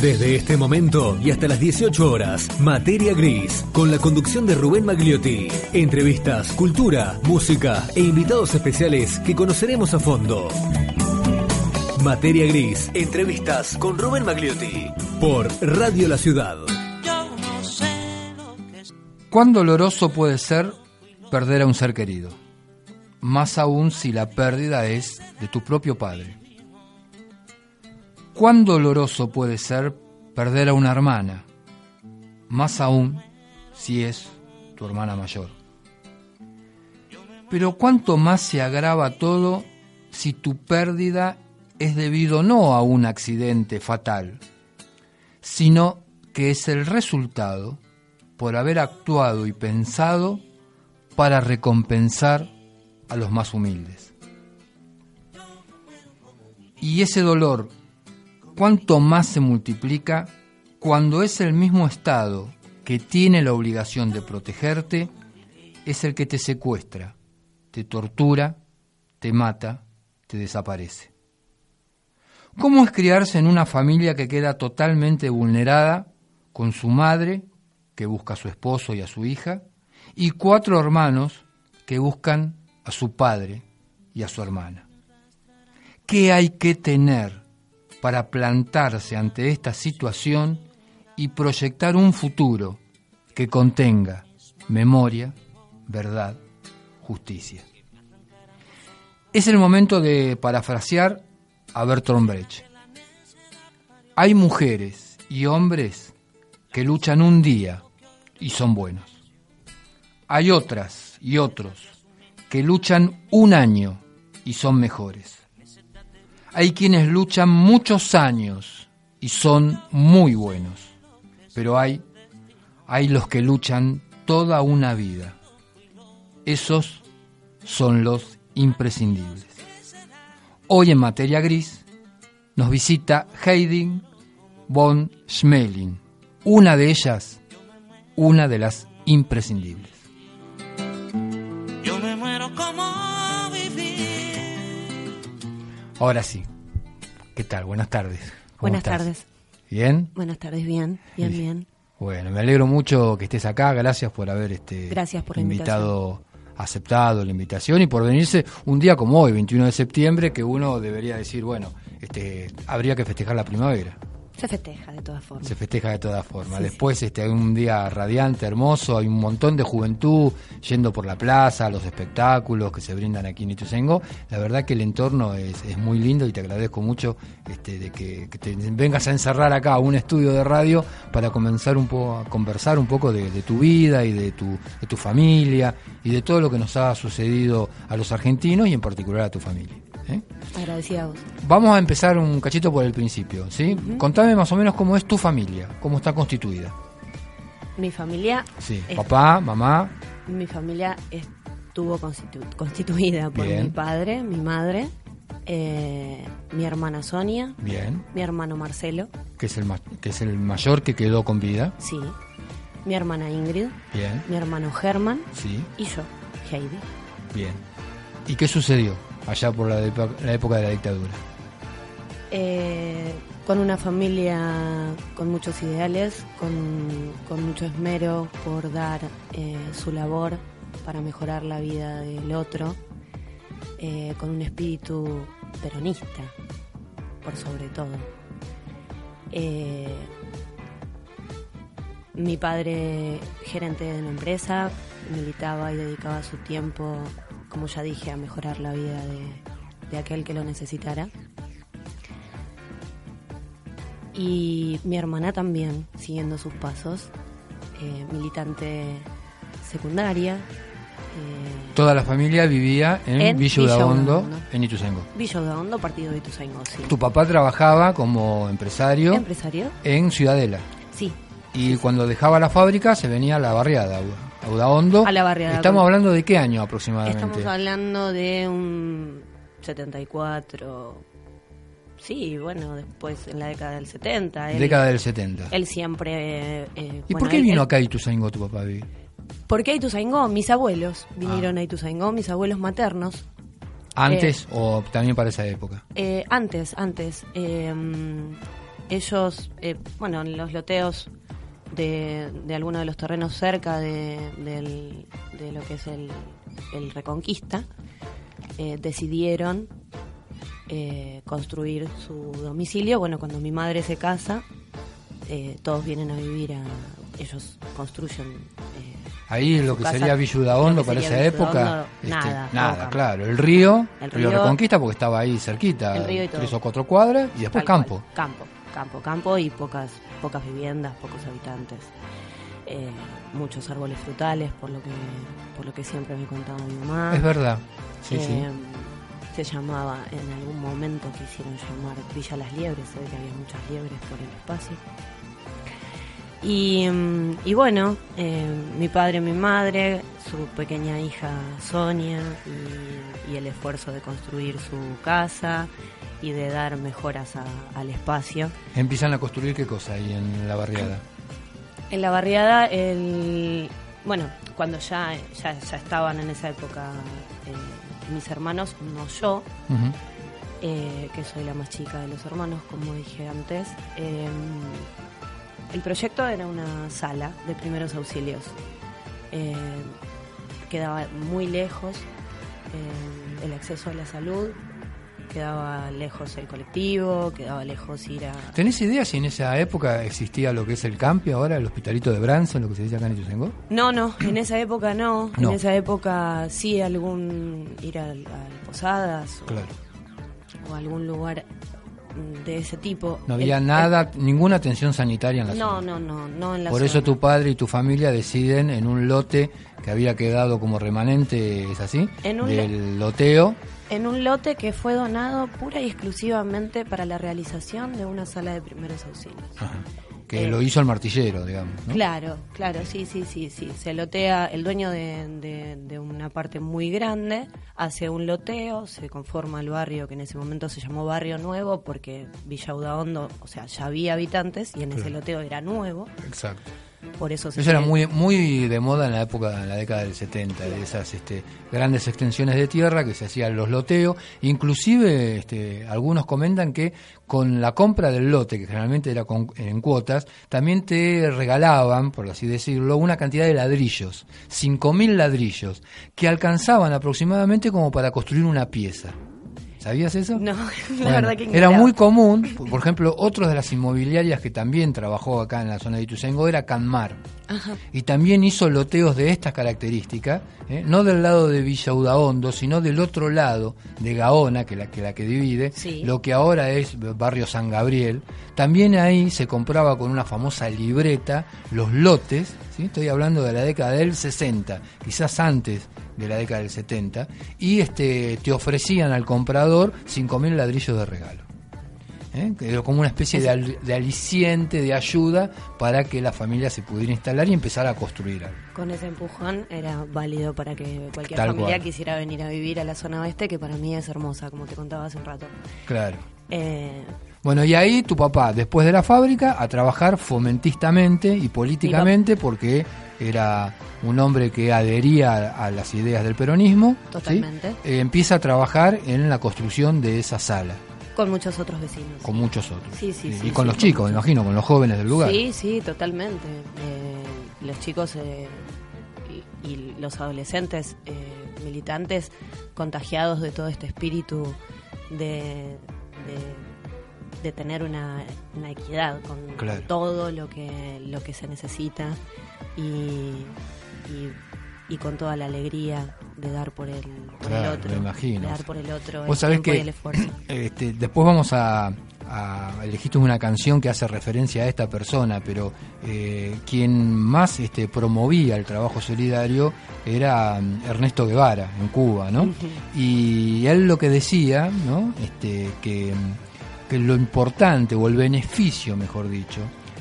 Desde este momento y hasta las 18 horas, Materia Gris, con la conducción de Rubén Magliotti. Entrevistas, cultura, música e invitados especiales que conoceremos a fondo. Materia Gris, entrevistas con Rubén Magliotti por Radio La Ciudad. ¿Cuán doloroso puede ser perder a un ser querido? Más aún si la pérdida es de tu propio padre. ¿Cuán doloroso puede ser perder a una hermana? Más aún si es tu hermana mayor. Pero cuánto más se agrava todo si tu pérdida es debido no a un accidente fatal, sino que es el resultado por haber actuado y pensado para recompensar a los más humildes. Y ese dolor cuánto más se multiplica cuando es el mismo Estado que tiene la obligación de protegerte, es el que te secuestra, te tortura, te mata, te desaparece. ¿Cómo es criarse en una familia que queda totalmente vulnerada con su madre, que busca a su esposo y a su hija, y cuatro hermanos que buscan a su padre y a su hermana? ¿Qué hay que tener para plantarse ante esta situación y proyectar un futuro que contenga memoria, verdad, justicia. Es el momento de parafrasear a Bertolt Brecht. Hay mujeres y hombres que luchan un día y son buenos. Hay otras y otros que luchan un año y son mejores. Hay quienes luchan muchos años y son muy buenos, pero hay, hay los que luchan toda una vida. Esos son los imprescindibles. Hoy en materia gris nos visita Heidi von Schmeling, una de ellas, una de las imprescindibles. Ahora sí. ¿Qué tal? Buenas tardes. Buenas tardes. ¿Bien? Buenas tardes, bien, bien, bien. Bueno, me alegro mucho que estés acá. Gracias por haber este Gracias por invitado, aceptado la invitación y por venirse un día como hoy, 21 de septiembre, que uno debería decir, bueno, este, habría que festejar la primavera. Se festeja de todas formas. Se festeja de todas formas. Después este, hay un día radiante, hermoso, hay un montón de juventud yendo por la plaza, los espectáculos que se brindan aquí en Ituzaingó. La verdad que el entorno es, es muy lindo y te agradezco mucho este, de que, te vengas a encerrar acá a un estudio de radio para comenzar un poco a conversar un poco de, tu vida y de tu, de tu familia y de todo lo que nos ha sucedido a los argentinos y en particular a tu familia. ¿Eh? Agradecida a vos. Vamos a empezar un cachito por el principio, ¿sí? Contame más o menos cómo es tu familia, cómo está constituida. Mi familia... Sí, papá, mamá... Mi familia estuvo constituida por mi padre, mi madre, eh, mi hermana Sonia, Bien. mi hermano Marcelo, que es el que es el mayor que quedó con vida, sí, mi hermana Ingrid, Bien. mi hermano Germán, sí, y yo, Heidi. Bien. ¿Y qué sucedió? Allá por la, época de la dictadura? Eh, con una familia con muchos ideales, con, mucho esmero por dar eh, su labor para mejorar la vida del otro, eh, con un espíritu peronista, por sobre todo. mi padre, gerente de una empresa, militaba y dedicaba su tiempo como ya dije, a mejorar la vida de, aquel que lo necesitara. Y mi hermana también, siguiendo sus pasos, eh, militante secundaria. Eh, Toda la familia vivía en, en Villa en Ituzaingó. Villa Hondo, partido de Ituzaingó, sí. Tu papá trabajaba como empresario, ¿Empresario? en Ciudadela. Sí. Y cuando dejaba la fábrica se venía a la barriada, Audahondo. A la barriada. ¿Estamos hablando de qué año aproximadamente? Estamos hablando de un 74. Sí, bueno, después en la década del 70. década del 70. Él siempre... Eh, ¿Y por qué vino acá a Ituzaingó tu papá a vivir? ¿Por qué a Ituzaingó? Mis abuelos vinieron ah. a Ituzaingó, mis abuelos maternos. ¿Antes eh, o también para esa época? Eh, antes, antes. ellos, eh, bueno, en los loteos de, de alguno de los terrenos cerca de, del- de lo que es el, el Reconquista, eh, decidieron eh, construir su domicilio. Bueno, cuando mi madre se casa, eh, todos vienen a vivir a... Ellos construyen... Ahí lo su que casa, sería Villudaondo lo que para esa época. Este, nada, todo nada, claro. El río, El río, río- Reconquista, porque estaba ahí cerquita, El río y todo. tres o cuatro cuadras, y después Tal campo. cual, Campo, campo, campo y pocas, pocas viviendas, pocos habitantes. Eh, muchos árboles frutales, por lo que, por lo que siempre me contaba mi mamá. Es verdad. Sí, sí. Eh, Se llamaba, en algún momento quisieron llamar Villa Las Liebres, se ve que había muchas liebres por el espacio. Y, mm, y bueno, eh, mi padre, mi madre, su pequeña hija Sonia y, y el esfuerzo de construir su casa y de dar mejoras a- al espacio. Empiezan a construir qué cosa ahí en la barriada. En la barriada, el, bueno, cuando ya, ya, ya estaban en esa época eh, mis hermanos, no yo, eh, que soy la más chica de los hermanos, como dije antes. eh, el proyecto era una sala de primeros auxilios. Eh, quedaba muy lejos eh, el acceso a la salud, quedaba lejos el colectivo, quedaba lejos ir a... ¿Tenés idea si en esa época existía lo que es el campi ahora, el hospitalito de Branson, lo que se dice acá en Ituzaingó? No, no, en esa época no. No. En esa época sí algún ir al, al Posadas o, Claro. o algún lugar de ese tipo. No había El- nada, ninguna atención sanitaria en la no, zona. no, no, no en la Por eso tu padre y tu familia deciden en un lote que había quedado como remanente, ¿es así? En un Del loteo. En un lote que fue donado pura y exclusivamente para la realización de una sala de primeros auxilios. Ajá. Que Eh, lo hizo el martillero, digamos. ¿no? Claro, claro, sí, sí, sí, sí. Se lotea, el dueño de, de- de una parte muy grande hace un loteo, se conforma el barrio que en ese momento se llamó Barrio Nuevo porque Villa Udaondo, o sea, ya había habitantes y en ese loteo era nuevo, Exacto. Por eso se Eso era muy muy de moda en la época, en la década del 70, de esas este, grandes extensiones de tierra que se hacían los loteos. Inclusive este, algunos comentan que con la compra del lote, que generalmente era con- en cuotas, también te regalaban, por así decirlo, una cantidad de ladrillos, 5.000 ladrillos, que alcanzaban aproximadamente como para construir una pieza. ¿Sabías eso? No, la Bueno, verdad que era ignoraba. muy común, por por ejemplo, otro de las inmobiliarias que también trabajó acá en la zona de Ituzaingó era Canmar. Ajá. Y también hizo loteos de estas características, ¿eh? no del lado de Villa Udaondo, sino del otro lado de Gaona, que la que, la que divide, Sí. lo que ahora es barrio San Gabriel. También ahí se compraba con una famosa libreta los lotes, ¿sí? estoy hablando de la década del 60, quizás antes de la década del 70, y este, te ofrecían al comprador 5.000 ladrillos de regalo. ¿eh? como una especie de, al- de aliciente, de ayuda para que la familia se pudiera instalar y empezar a construir algo. Con ese empujón era válido para que cualquier Tal familia cual. quisiera venir a vivir a la zona oeste, que para mí es hermosa, como te contaba hace un rato. Claro. Eh, Bueno, y ahí tu papá, después de la fábrica, a trabajar fomentistamente y políticamente, porque era un hombre que adhería a, a las ideas del peronismo. ¿sí? Totalmente. Eh, empieza a trabajar en la construcción de esa sala, con muchos otros vecinos. con muchos otros. Sí, sí, Y- sí, y con sí, los chicos, me imagino, con los jóvenes del lugar. Sí, sí, totalmente. Eh, los chicos eh, y, y los adolescentes eh, militantes contagiados de todo este espíritu de, de, de tener una, una equidad con, todo lo que, lo que se necesita y, y, y con toda la alegría de dar por el, por Claro, el otro. me imagino. De dar por el otro Vos el sabés tiempo y que el esfuerzo. este, después vamos a, a elegiste una canción que hace referencia a esta persona, pero eh, quien más este, promovía el trabajo solidario era mm, Ernesto Guevara en Cuba, ¿no? Y él lo que decía, ¿no? Este, que, mm, que lo importante o el beneficio, mejor dicho,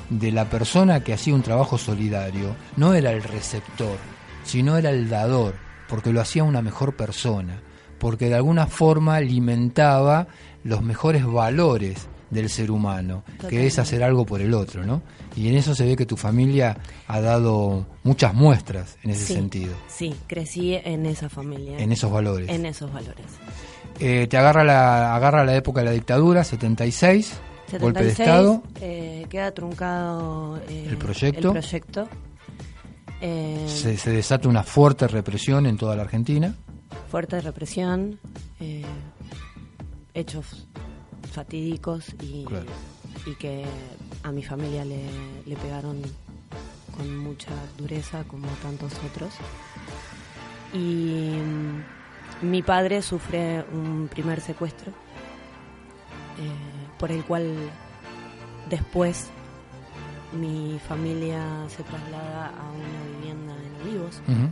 de la persona que hacía un trabajo solidario no era el receptor, sino era el dador, porque lo hacía una mejor persona, porque de alguna forma alimentaba los mejores valores del ser humano, que es hacer algo por el otro, ¿no? Y en eso se ve que tu familia ha dado muchas muestras en ese Sí, sentido, Sí, crecí en esa familia. en esos valores. en esos valores. Eh, te agarra la, agarra la época de la dictadura, 76, golpe de Estado. eh, queda truncado eh, El proyecto. el proyecto. Se, se desata una fuerte represión en toda la Argentina. fuerte represión, hechos fatídicos y, Claro. y que a mi familia le, le pegaron con mucha dureza como tantos otros. Y mm, mi padre sufre un primer secuestro eh, por el cual después mi familia se traslada a una vivienda en Olivos. Ujú.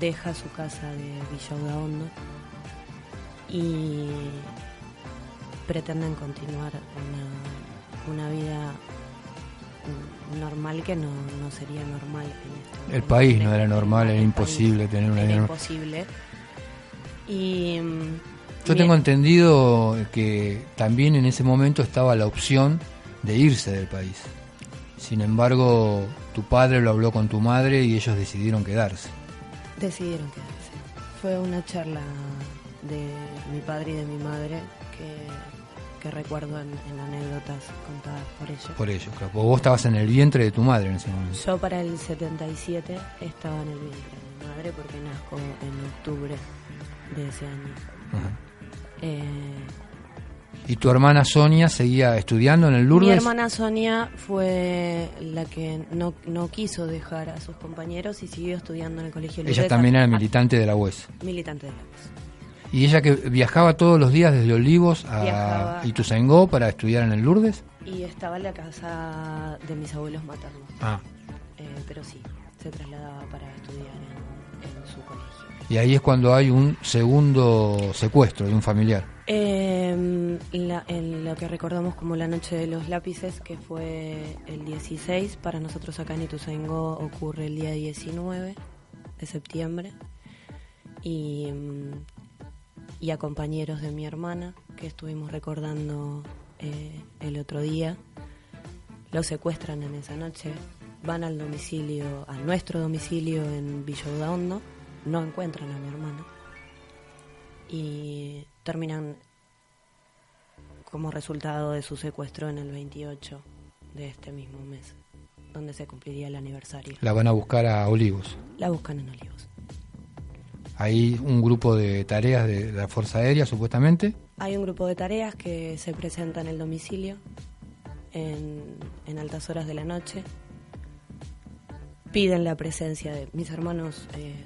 deja su casa de Villa Hondo y pretenden continuar una, una vida normal que no, no sería normal en este El país no era normal, era imposible tener una era vida- imposible y mm, Yo tengo entendido que también en ese momento estaba la opción de irse del país. Sin embargo, tu padre lo habló con tu madre y ellos decidieron quedarse. decidieron quedarse fue una charla de mi padre y de mi madre que, que recuerdo en, en anécdotas contadas por ellos Por ello, claro. Vos estabas en el vientre de tu madre en ese momento. Yo para el 77 estaba en el vientre de mi madre porque nazco en octubre de ese año. Eh, ¿Y tu hermana Sonia seguía estudiando en el Lourdes? mi hermana Sonia fue la que no, no quiso dejar a sus compañeros y siguió estudiando en el colegio Ella Lourdes también a- era militante de la UES. militante de la UES. ¿Y ella que viajaba todos los días desde Olivos a Viajaba. Ituzaingó para estudiar en el Lourdes? Y estaba en la casa de mis abuelos maternos. Ah. Eh, pero sí, se trasladaba para estudiar en, en su colegio. Y ahí es cuando hay un segundo secuestro de un familiar. Eh, la- en lo que recordamos como la noche de los lápices, que fue el 16, para nosotros acá en Ituzaingó ocurre el día 19 de septiembre. Y, mm, y a compañeros de mi hermana, que estuvimos recordando eh, el otro día, los secuestran en esa noche, van al domicilio, a nuestro domicilio en Villa Hondo, no encuentran a mi hermana y terminan como resultado de su secuestro en el 28 de este mismo mes, donde se cumpliría el aniversario. La van a buscar a Olivos. La buscan en Olivos. Hay un grupo de tareas de la Fuerza Aérea, supuestamente. Hay un grupo de tareas que se presenta en el domicilio en, en altas horas de la noche. Piden la presencia de mis hermanos, eh,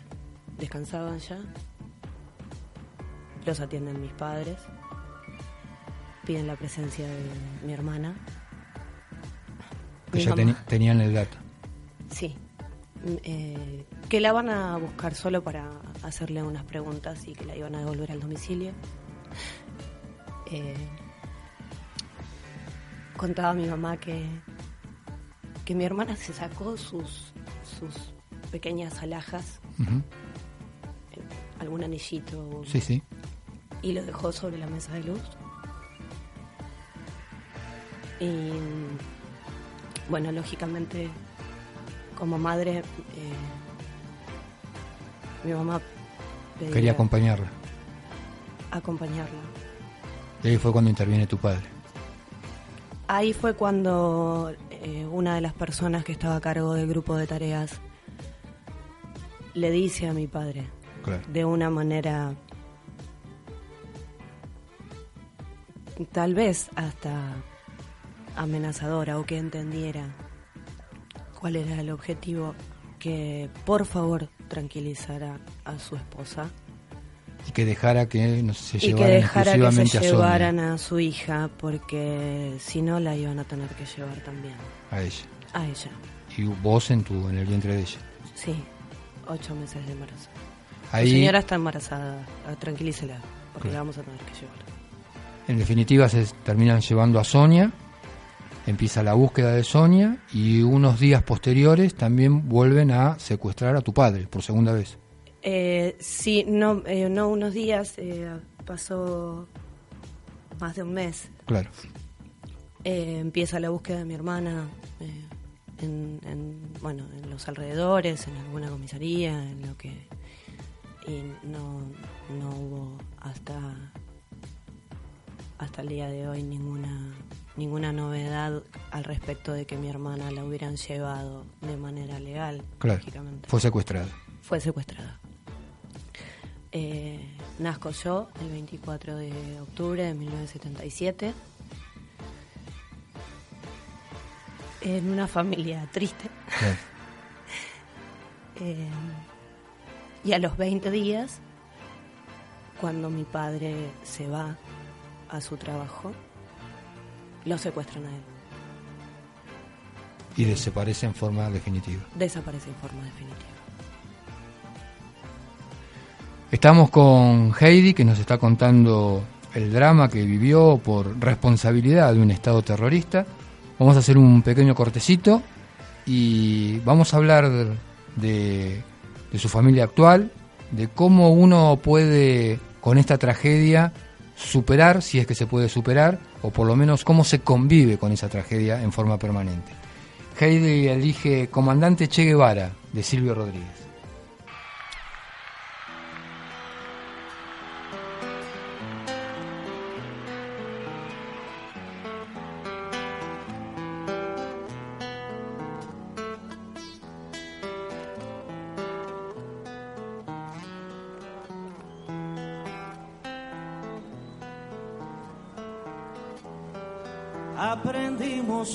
descansaban ya. Los atienden mis padres. Piden la presencia de mi hermana. Que Mi ya teni- tenían el dato. Sí. Mm, eh, que la van a buscar solo para hacerle unas preguntas y que la iban a devolver al domicilio. Eh, contaba mi mamá que, que mi hermana se sacó sus, sus pequeñas alhajas, algún anillito, Sí, sí. y lo dejó sobre la mesa de luz. Y bueno, lógicamente, como madre, eh, mi mamá Quería acompañarla. acompañarla. Y ahí fue cuando interviene tu padre. Ahí fue cuando eh, una de las personas que estaba a cargo del grupo de tareas le dice a mi padre, Claro. de una manera tal vez hasta amenazadora o que entendiera cuál era el objetivo, que por favor tranquilizara a su esposa Y que dejara que no, se y que llevaran dejara que se exclusivamente llevaran a su hija porque si no la iban a tener que llevar también a ella. a ella. Y vos en, tu, en el vientre de ella. Sí, ocho meses de embarazo. Ahí, La señora está embarazada, ah, tranquilícela, porque la vamos a tener que llevar. en definitiva, se terminan llevando a Sonia. Empieza la búsqueda de Sonia y unos días posteriores también vuelven a secuestrar a tu padre por segunda vez. Eh, sí, no, eh, no unos días, eh, pasó más de un mes. Claro. Eh, empieza la búsqueda de mi hermana eh, en, en, bueno, en los alrededores, en alguna comisaría, en lo que... Y no, no hubo hasta, hasta el día de hoy ninguna ninguna novedad al respecto de que mi hermana la hubieran llevado de manera legal. Claro. Fue secuestrada. Fue secuestrada. Eh, nazco yo el 24 de octubre de 1977 en una familia triste. Eh, y a los 20 días, cuando mi padre se va a su trabajo, lo secuestran a él. Y desaparece en forma definitiva. Desaparece en forma definitiva. Estamos con Heidi, que nos está contando el drama que vivió por responsabilidad de un Estado terrorista. Vamos a hacer un pequeño cortecito y vamos a hablar de, su familia actual, de cómo uno puede con esta tragedia superar, si es que se puede superar, o por lo menos cómo se convive con esa tragedia en forma permanente. Heidi elige Comandante Che Guevara, de Silvio Rodríguez.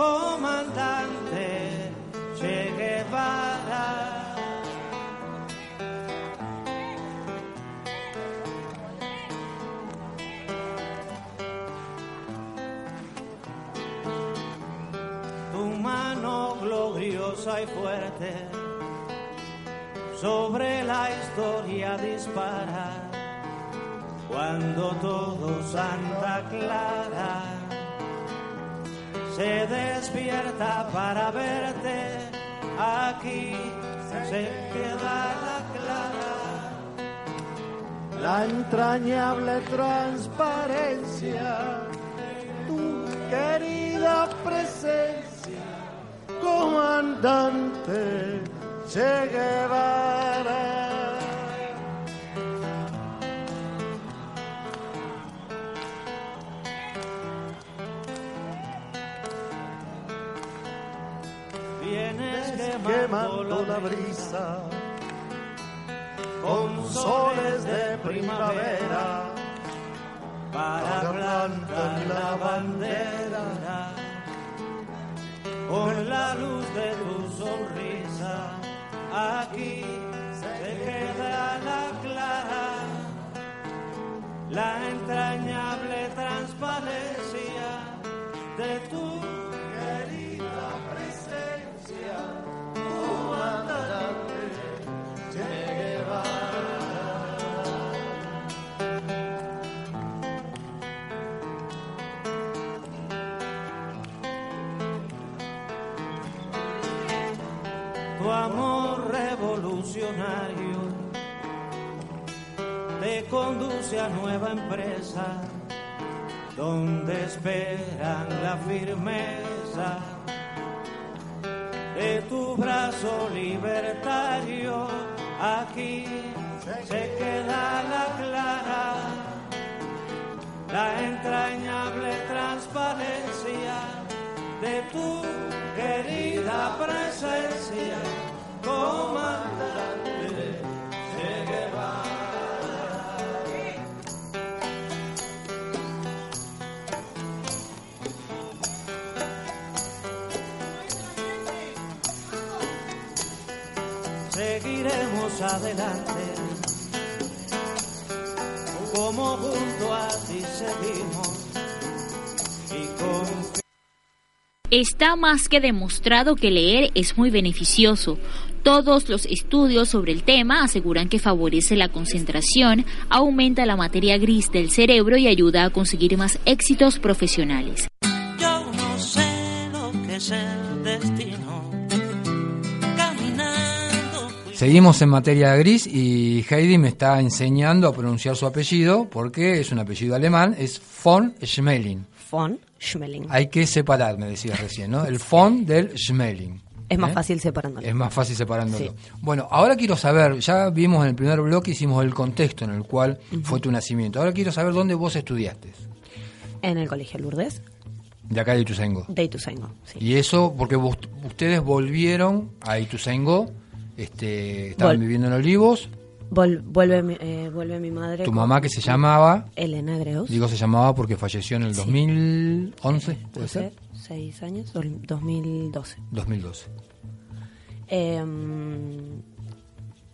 comandante Che Guevara. Tu mano gloriosa y fuerte sobre la historia dispara cuando todo Santa Clara se despierta para verte, aquí se queda la clara. La entrañable transparencia, tu querida presencia, comandante Che Guevara. Quemando la brisa con soles de primavera para plantar la bandera con la luz de tu sonrisa. Aquí se queda la clara la entrañable transparencia de tu revolucionario te conduce a nueva empresa donde esperan la firmeza de tu brazo libertario, aquí se queda la clara, la entrañable transparencia de tu querida presencia. Seguiremos adelante. Como junto a ti seguimos Está más que demostrado que leer es muy beneficioso. Todos los estudios sobre el tema aseguran que favorece la concentración, aumenta la materia gris del cerebro y ayuda a conseguir más éxitos profesionales. Yo no sé es el destino. Seguimos en materia gris y Heidi me está enseñando a pronunciar su apellido porque es un apellido alemán, es von Schmeling. Von Schmeling. Hay que separar, me decías recién, ¿no? El von del Schmeling. es más ¿eh? fácil separándolo. Es más fácil separándolo. Sí. Bueno, ahora quiero saber, ya vimos en el primer bloque, hicimos el contexto en el cual fue tu nacimiento. Ahora quiero saber dónde vos estudiaste. En el Colegio Lourdes, De acá de Ituzaingó. de Ituzaingó. Sí. Y eso porque vos- ustedes volvieron a Ituzaingó, este, estaban Vol- viviendo en Olivos. Vol- vuelve, mi- eh, vuelve mi madre. Tu mamá que se llamaba, Elena Greus. digo se llamaba porque falleció en el Sí. 2011, ¿puede ser? Hace seis años, do- 2012. 2012. Em,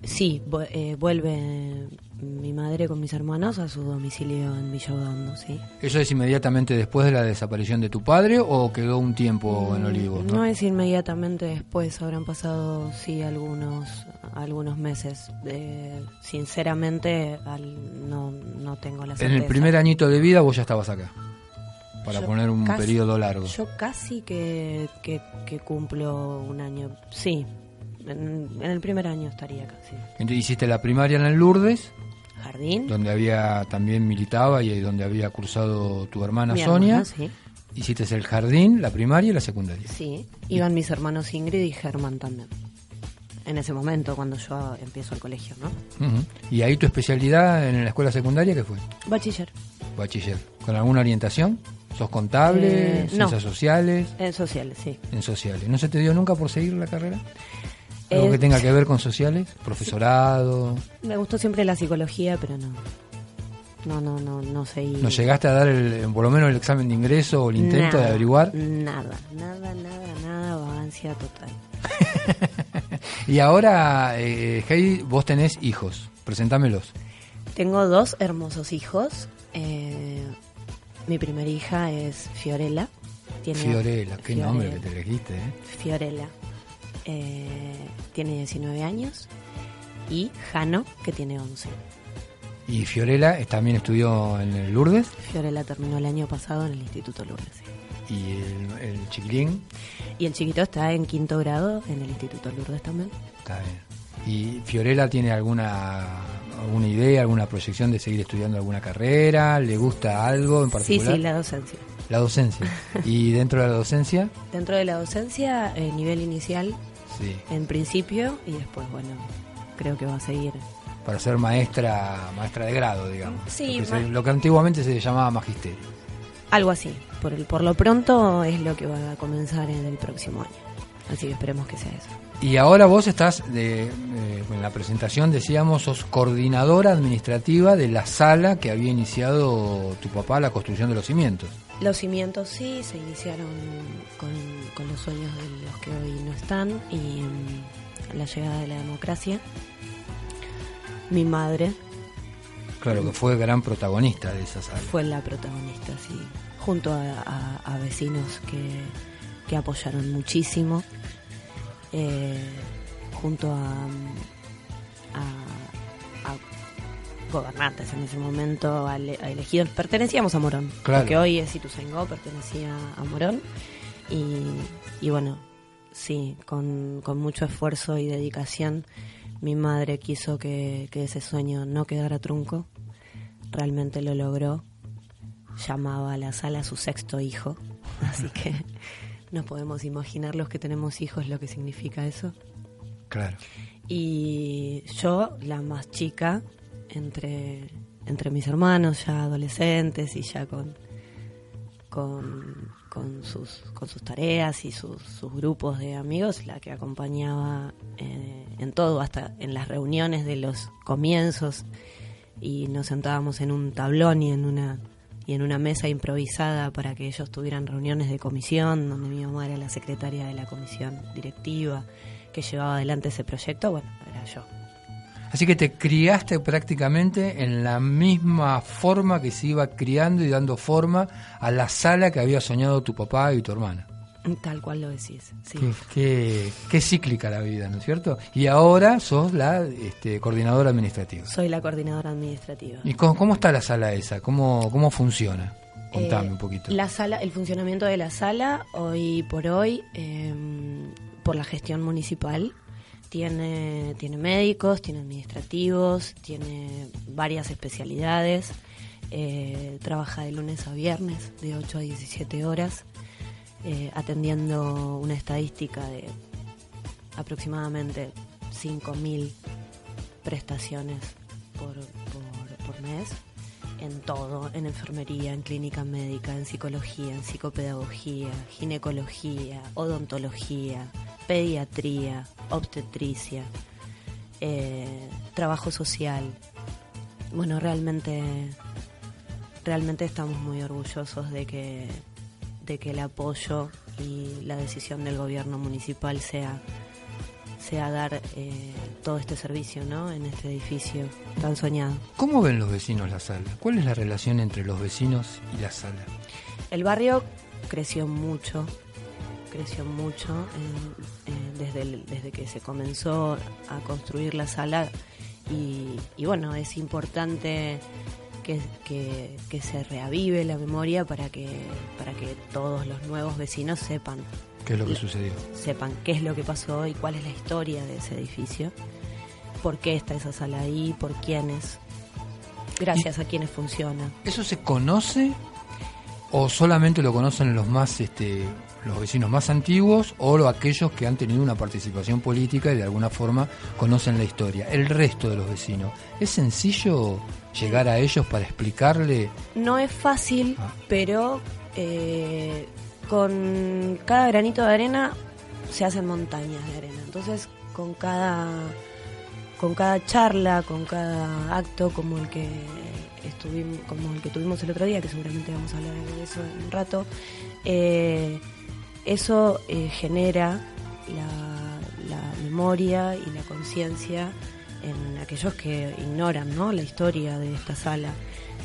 sí, eh, vuelve mi madre con mis hermanos a su domicilio en Villa Odando, sí. ¿Eso es inmediatamente después de la desaparición de tu padre o quedó un tiempo en Olivos? No ¿no? es inmediatamente después, habrán pasado, sí, algunos, algunos meses. Eh, sinceramente, al- no, no tengo la En certeza. el primer añito de vida vos ya estabas acá, para Yo poner un casi- periodo largo. Yo casi que, que, que cumplo un año, sí. En, en el primer año estaría acá, sí. Entonces hiciste la primaria en el Lourdes, Jardín. donde había también militaba y donde había cursado tu hermana mi Sonia. hermana, sí. Hiciste el jardín, la primaria y la secundaria. Sí, iban mis hermanos Ingrid y Germán también. En ese momento, cuando yo empiezo el colegio, ¿no? ¿Y ahí tu especialidad en la escuela secundaria qué fue? Bachiller. Bachiller. ¿Con alguna orientación? ¿Sos contable? Eh, no. ¿Ciencias sociales? En sociales, sí. En sociales. ¿No se te dio nunca por seguir la carrera? ¿Algo Eh, que tenga que ver con sociales? ¿Profesorado? Me gustó siempre la psicología, pero no. No, no, no, no seguí. ¿No llegaste a dar el, por lo menos el examen de ingreso o el intento de averiguar? Nada, nada, nada, nada, vagancia total. Y ahora, eh, Heidi, vos tenés hijos. Presentámelos. Tengo dos hermosos hijos. Eh, mi primera hija es Fiorella. Tiene Fiorella, qué Fiorella. nombre que te elegiste, ¿eh? Fiorella. Eh, tiene 19 años. Y Jano, que tiene 11. Y Fiorella eh, también estudió en el Lourdes. Fiorella terminó el año pasado en el Instituto Lourdes. sí. Y el, el chiquilín, Y el chiquito está en quinto grado en el Instituto Lourdes también. está bien. ¿Y Fiorella tiene alguna alguna idea, alguna proyección de seguir estudiando alguna carrera? ¿Le gusta algo en Sí, particular? sí, la docencia. La docencia. ¿Y dentro de la docencia? Dentro de la docencia, eh, nivel inicial, Sí. en principio, y después, bueno, creo que va a seguir. Para ser maestra maestra de grado, digamos. Sí, Lo que, ma- se- lo que antiguamente se llamaba magisterio. Algo así. Por, el, por lo pronto es lo que va a comenzar en el próximo año. Así que esperemos que sea eso. Y ahora vos estás, de, eh, en la presentación decíamos, sos coordinadora administrativa de la sala que había iniciado tu papá la construcción de los cimientos. Los cimientos sí se iniciaron con, con los sueños de los que hoy no están y mm, la llegada de la democracia. Mi madre Claro, que fue gran protagonista de esa sala. fue la protagonista, sí, junto a, a- a vecinos que, que apoyaron muchísimo, eh, junto a, a, a gobernantes en ese momento, a, a elegidos, pertenecíamos a Morón, Claro. porque hoy es Ituzaingó, pertenecía a Morón, y, y bueno, sí, con, con mucho esfuerzo y dedicación, mi madre quiso que, que ese sueño no quedara trunco, realmente lo logró. Llamaba a la sala a su sexto hijo, así que no podemos imaginar los que tenemos hijos lo que significa eso. Claro. Y yo, la más chica, entre, entre mis hermanos, ya adolescentes y ya con, con, sus, con sus tareas y sus, sus grupos de amigos, la que acompañaba eh, en todo, hasta en las reuniones de los comienzos, y nos sentábamos en un tablón y en una y en una mesa improvisada para que ellos tuvieran reuniones de comisión, donde mi mamá era la secretaria de la comisión directiva que llevaba adelante ese proyecto, bueno, era yo. Así que te criaste prácticamente en la misma forma que se iba criando y dando forma a la sala que había soñado tu papá y tu hermana. Tal cual lo decís, sí. Qué, qué- qué cíclica la vida, ¿no es cierto? Y ahora sos la este, coordinadora administrativa. Soy la coordinadora administrativa. ¿Y cómo, cómo está la sala esa? ¿Cómo, cómo funciona? Contame Eh, un poquito. La sala, el funcionamiento de la sala, hoy por hoy, eh, por la gestión municipal, tiene, tiene médicos, tiene administrativos, tiene varias especialidades, eh, trabaja de lunes a viernes, de 8 a 17 horas, eh, atendiendo una estadística de aproximadamente 5.000 prestaciones por, por, por mes en todo, en enfermería, en clínica médica, en psicología, en psicopedagogía, ginecología, odontología, pediatría, obstetricia, eh, trabajo social. Bueno, realmente, realmente estamos muy orgullosos de que, de que el apoyo y la decisión del gobierno municipal sea sea dar eh, todo este servicio ¿no? en este edificio tan soñado. ¿Cómo ven los vecinos la sala? ¿Cuál es la relación entre los vecinos y la sala? El barrio creció mucho, creció mucho eh, eh, desde, el- desde que se comenzó a construir la sala y, y bueno, es importante que, que- que se reavive la memoria para que, para que todos los nuevos vecinos sepan ¿Qué es lo que sucedió? sepan qué es lo que pasó y cuál es la historia de ese edificio, por qué está esa sala ahí, por quiénes, gracias a quienes funciona. ¿Eso se conoce o solamente lo conocen los más este los vecinos más antiguos o lo- aquellos que han tenido una participación política y de alguna forma conocen la historia? El resto de los vecinos, ¿es sencillo llegar a ellos para explicarle? No es fácil, Ah. pero eh, con cada granito de arena se hacen montañas de arena. Entonces, con cada con cada charla, con cada acto como el que estuvimos, como el que tuvimos el otro día, que seguramente vamos a hablar de eso en un rato, eh, eso eh, genera la, la memoria y la conciencia en aquellos que ignoran ¿no? la historia de esta sala.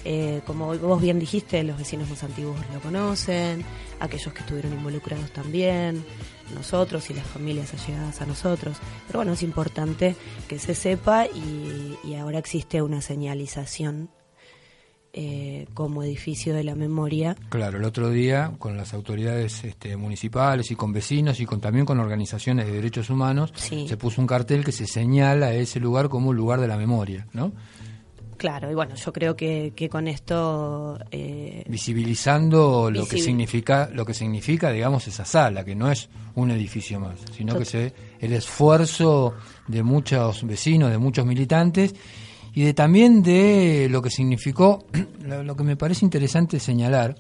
Eh, como vos bien dijiste, los vecinos más antiguos lo conocen, aquellos que estuvieron involucrados también, nosotros y las familias allegadas a nosotros. Pero bueno, es importante que se sepa y, y ahora existe una señalización eh, como edificio de la memoria. Claro, el otro día con las autoridades este, municipales y con vecinos y con también con organizaciones de derechos humanos Sí. se puso un cartel que se señala a ese lugar como un lugar de la memoria, ¿no? Claro, y bueno, yo creo que, que con esto eh, visibilizando lo que significa lo que significa digamos esa sala que no es un edificio más sino que se ve el esfuerzo de muchos vecinos de muchos militantes y de también de lo que significó lo, lo que me parece interesante señalar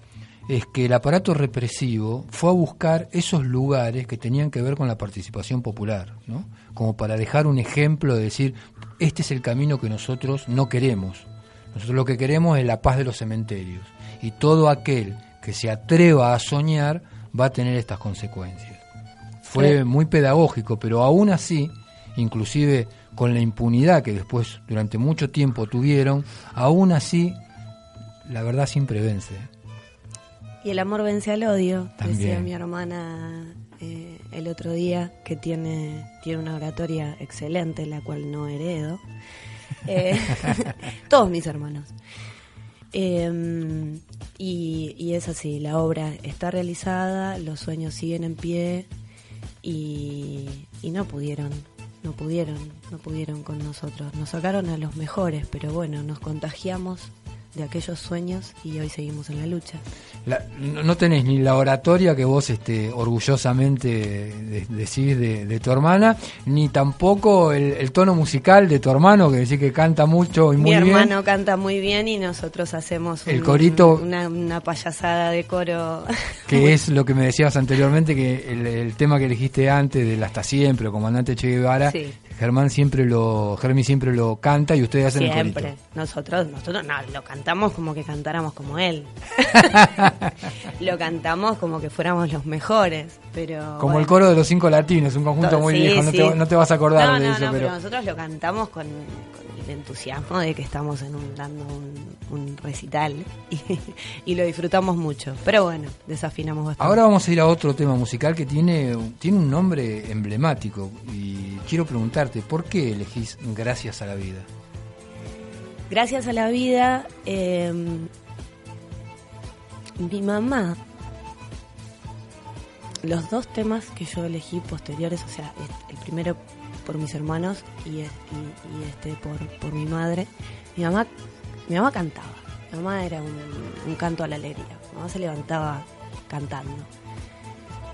es que el aparato represivo fue a buscar esos lugares que tenían que ver con la participación popular, ¿no? Como para dejar un ejemplo de decir, este es el camino que nosotros no queremos. Nosotros lo que queremos es la paz de los cementerios. Y todo aquel que se atreva a soñar va a tener estas consecuencias. Fue muy pedagógico, pero aún así, inclusive con la impunidad que después durante mucho tiempo tuvieron, aún así la verdad siempre vence. Y el amor vence al odio, También. decía mi hermana eh, el otro día, que tiene, tiene una oratoria excelente, la cual no heredo. Eh, todos mis hermanos. Y, y es así, la obra está realizada, los sueños siguen en pie y, y no pudieron, no pudieron, no pudieron con nosotros. Nos sacaron a los mejores, pero bueno, nos contagiamos de aquellos sueños y hoy seguimos en la lucha. La- no no tenés ni la oratoria que vos este, orgullosamente de- decís de, de tu hermana, ni tampoco el, el tono musical de tu hermano, que decís que canta mucho y muy Mi bien. hermano canta muy bien y nosotros hacemos El corito- una, una payasada de coro. que es lo que me decías anteriormente, que el, el tema que elegiste antes del Hasta Siempre, Comandante Che Guevara, Sí. Germán siempre lo, Germi siempre lo canta y ustedes hacen el Siempre. Nosotros, nosotros no, lo cantamos como que cantáramos como él. lo cantamos como que fuéramos los mejores, pero Como bueno. el coro de los cinco latinos, un conjunto muy Sí, viejo, no, te, no te vas a acordar No, de no, eso, no, pero... nosotros lo cantamos con, con el entusiasmo de que estamos en un, dando un, un recital y, y lo disfrutamos mucho. Pero bueno, desafinamos bastante. Ahora vamos a ir a otro tema musical que tiene, tiene un nombre emblemático y quiero preguntarte, ¿por qué elegís Gracias a la Vida? Gracias a la vida, eh, Mi mamá, los dos temas que yo elegí posteriores, o sea, el primero por mis hermanos y, este por, por mi madre, mi mamá, mi mamá cantaba. Mi mamá era un, canto a la alegría. Mi mamá se levantaba cantando.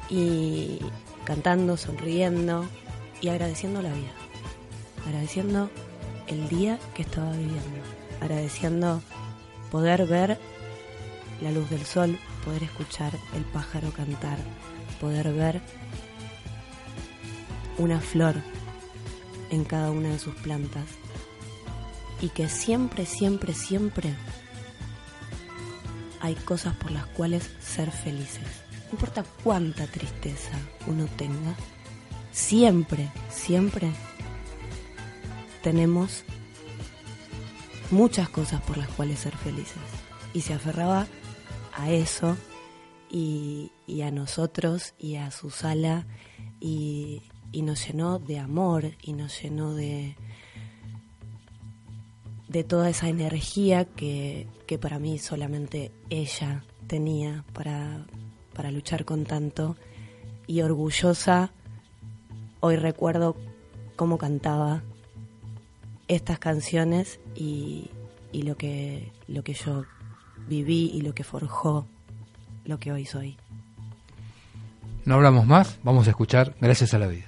Y cantando, sonriendo y agradeciendo la vida. Agradeciendo el día que estaba viviendo. Agradeciendo poder ver la luz del sol, poder escuchar el pájaro cantar, poder ver una flor en cada una de sus plantas y que siempre, siempre, siempre hay cosas por las cuales ser felices. No importa cuánta tristeza uno tenga, siempre, siempre tenemos muchas cosas por las cuales ser felices. Y se aferraba a eso y, a nosotros y a su sala y, y nos llenó de amor y nos llenó de, de toda esa energía que, que para mí solamente ella tenía para, para luchar con tanto y orgullosa hoy recuerdo cómo cantaba estas canciones y, y, lo que lo que yo viví y lo que forjó lo que hoy soy. No hablamos más, vamos a escuchar Gracias a la vida.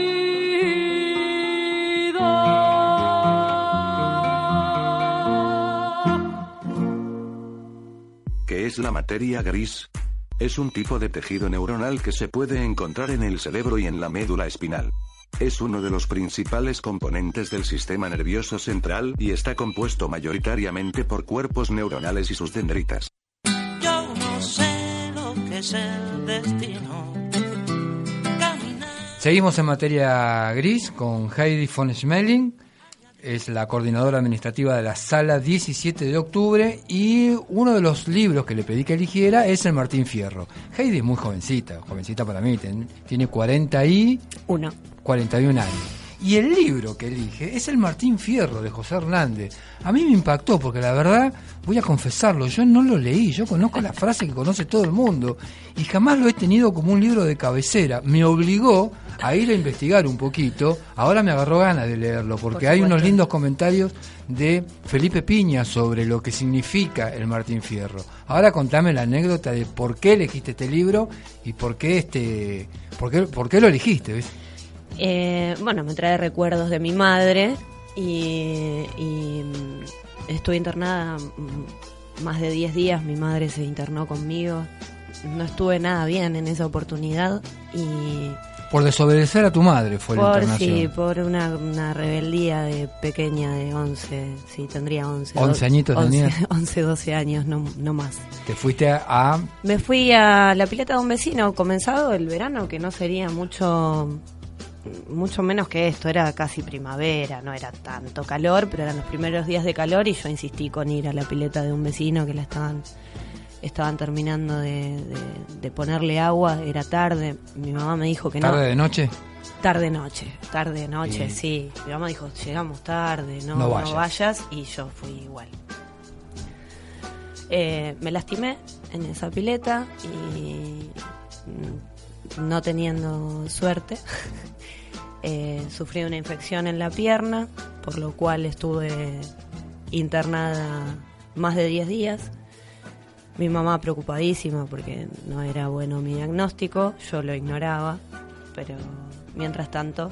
¿Qué es la materia gris? Es un tipo de tejido neuronal que se puede encontrar en el cerebro y en la médula espinal. Es uno de los principales componentes del sistema nervioso central y está compuesto mayoritariamente por cuerpos neuronales y sus dendritas. Yo no sé lo que es el destino. Caminar. Seguimos en materia gris con Heidi von Schmeling, es la coordinadora administrativa de la sala 17 de octubre y uno de los libros que le pedí que eligiera es el Martín Fierro. Heidi es muy jovencita, jovencita para mí, ten- tiene 40 y Uno. 41 años. Y el libro que elige es el Martín Fierro de José Hernández. A mí me impactó porque la verdad, voy a confesarlo, yo no lo leí, yo conozco la frase que conoce todo el mundo y jamás lo he tenido como un libro de cabecera. Me obligó a ir a investigar un poquito, ahora me agarró ganas de leerlo porque Por hay unos lindos comentarios de Felipe Piña sobre lo que significa el Martín Fierro. Ahora contame la anécdota de por qué elegiste este libro y por qué este por qué, por qué lo elegiste, ¿ves? Eh, bueno, me trae recuerdos de mi madre y, y, mm, estuve internada mm, más de 10 días. Mi madre se internó conmigo. No estuve nada bien en esa oportunidad y Por desobedecer a tu madre fue la por internación. sí, por una, una rebeldía de pequeña de 11, sí, tendría 11. 11 do- añitos 11, tenías. 11, 12 años, no, no más. Te fuiste a, a- Me fui a la pileta de un vecino, comenzado el verano, que no sería mucho mucho menos que esto, era casi primavera, no era tanto calor, pero eran los primeros días de calor y yo insistí con ir a la pileta de un vecino que la estaban estaban terminando de, de- de ponerle agua, era tarde, mi mamá me dijo que no. tarde de noche. Tarde noche, tarde noche, Y- sí. Mi mamá dijo, llegamos tarde, no, No no vayas. vayas. y yo fui igual. Eh, me lastimé en esa pileta y mm, no teniendo suerte, eh, sufrí una infección en la pierna, por lo cual estuve internada más de 10 días. Mi mamá preocupadísima porque no era bueno mi diagnóstico, yo lo ignoraba, pero mientras tanto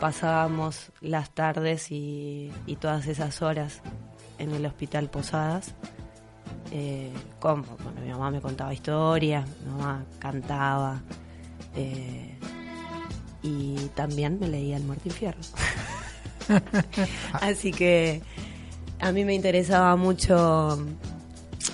pasábamos las tardes y, todas esas horas en el hospital Posadas. Eh, bueno, mi mamá me contaba historias, mi mamá cantaba eh, y también me leía el Martín Fierro. Así que a mí me interesaba mucho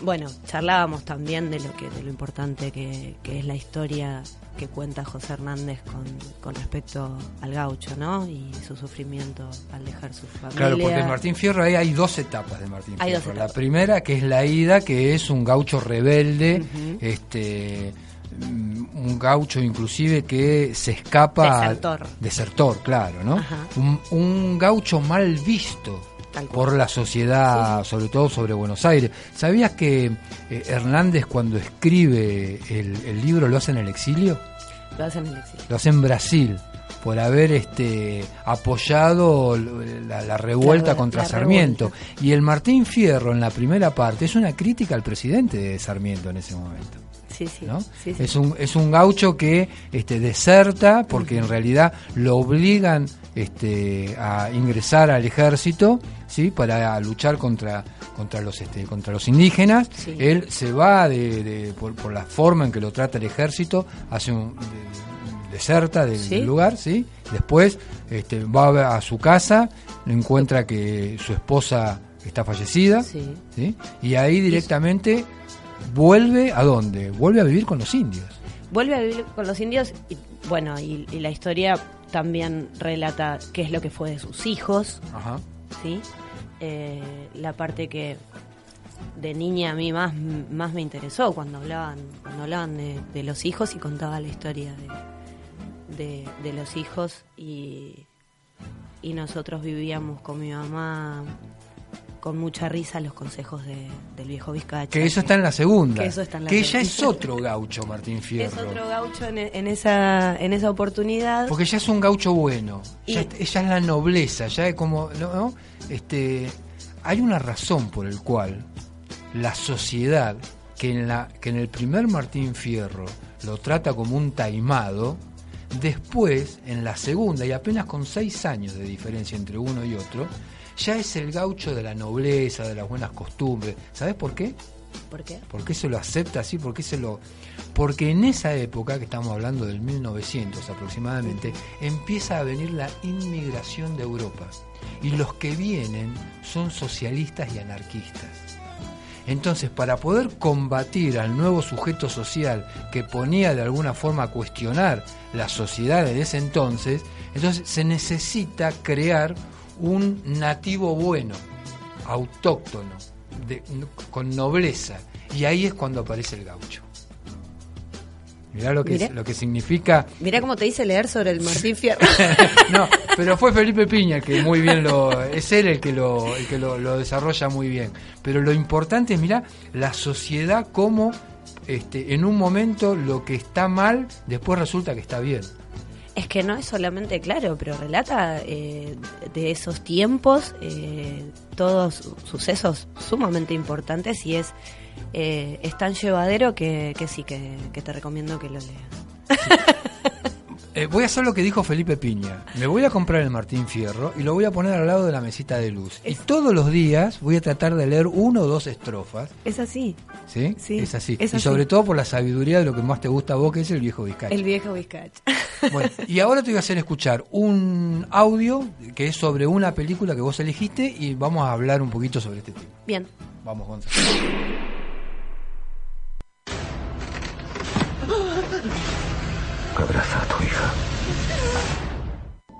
bueno, charlábamos también de lo que de lo importante que, que es la historia que cuenta José Hernández con, con respecto al gaucho, ¿no? Y su sufrimiento al dejar su familia. Claro, porque Martín Fierro ahí hay dos etapas de Martín Hay Fierro. La primera, que es la ida, que es un gaucho rebelde, este un gaucho inclusive que se escapa Desertor. desertor claro no un, un gaucho mal visto por la sociedad sobre todo sobre Buenos Aires. Sabías que eh, Hernández cuando escribe el, el libro lo hace en el exilio Lo hacen en el exilio. lo hace en Brasil por haber este apoyado la, la revuelta contra la Sarmiento. revuelta. y el Martín Fierro en la primera parte es una crítica al presidente de Sarmiento en ese momento Sí, sí. ¿no? sí, sí. Es un es un gaucho que este deserta porque en realidad lo obligan este a ingresar al ejército, ¿sí? para luchar contra contra los este contra los indígenas. Sí. Él se va de, de- por, por la forma en que lo trata el ejército, hace un de- de- deserta del, Sí. lugar, ¿sí? Después este va a su casa, encuentra que su esposa está fallecida, Sí. ¿sí? Y ahí directamente vuelve a dónde? Vuelve a vivir con los indios. vuelve a vivir con los indios y bueno, y, y la historia también relata qué es lo que fue de sus hijos, Ajá. ¿sí? Eh, la parte que de niña a mí más, más me interesó cuando hablaban, cuando hablaban de, de los hijos y contaba la historia de, de, de los hijos y, y nosotros vivíamos con mi mamá con mucha risa los consejos de- del viejo Vizcacha. Que eso está en la segunda. Que eso está en la Que ella segunda. es otro gaucho, Martín Es Fierro. otro gaucho en, en esa, en esa oportunidad. Porque ya es un gaucho bueno. Y- Ya, ella es la nobleza, ya es como. ¿no? ¿no? Este, hay una razón por el cual la sociedad, que en, la, que en el primer Martín Fierro lo trata como un taimado, después, en la segunda, y apenas con seis años de diferencia entre uno y otro, ya es el gaucho de la nobleza, de las buenas costumbres. ¿Sabes por qué? ¿Por qué? ¿Por qué se lo acepta así? ¿Por qué se lo...? Porque en esa época, que estamos hablando del 1900 aproximadamente, empieza a venir la inmigración de Europa. Y los que vienen son socialistas y anarquistas. Entonces, para poder combatir al nuevo sujeto social que ponía de alguna forma a cuestionar la sociedad de ese entonces, entonces se necesita crear un nativo bueno, autóctono, de- con nobleza. Y ahí es cuando aparece el gaucho. Mirá lo que, Mirá. es- lo que significa Mirá cómo te dice leer sobre el Martín Fierro. no, pero fue Felipe Piña el que muy bien lo. Es él el que lo, el que lo, lo desarrolla muy bien. Pero lo importante es, mira, la sociedad como este, en un momento lo que está mal, después resulta que está bien. Es que no es solamente claro, pero relata eh, de esos tiempos eh, todos su- sucesos sumamente importantes y es, eh, es tan llevadero que, sí, que te recomiendo que lo leas. Eh, voy a hacer lo que dijo Felipe Piña. Me voy a comprar el Martín Fierro y lo voy a poner al lado de la mesita de luz. Y todos los días voy a tratar de leer uno o dos estrofas. Es así, ¿Sí? Sí, es así. es y así. sobre todo por la sabiduría de lo que más te gusta a vos, que es el viejo Vizcacha. el viejo Vizcach. Bueno, y ahora te voy a hacer escuchar un audio que es sobre una película que vos elegiste y vamos a hablar un poquito sobre este tema. Bien, Vamos, Gonzalo. Abraza a tu hija.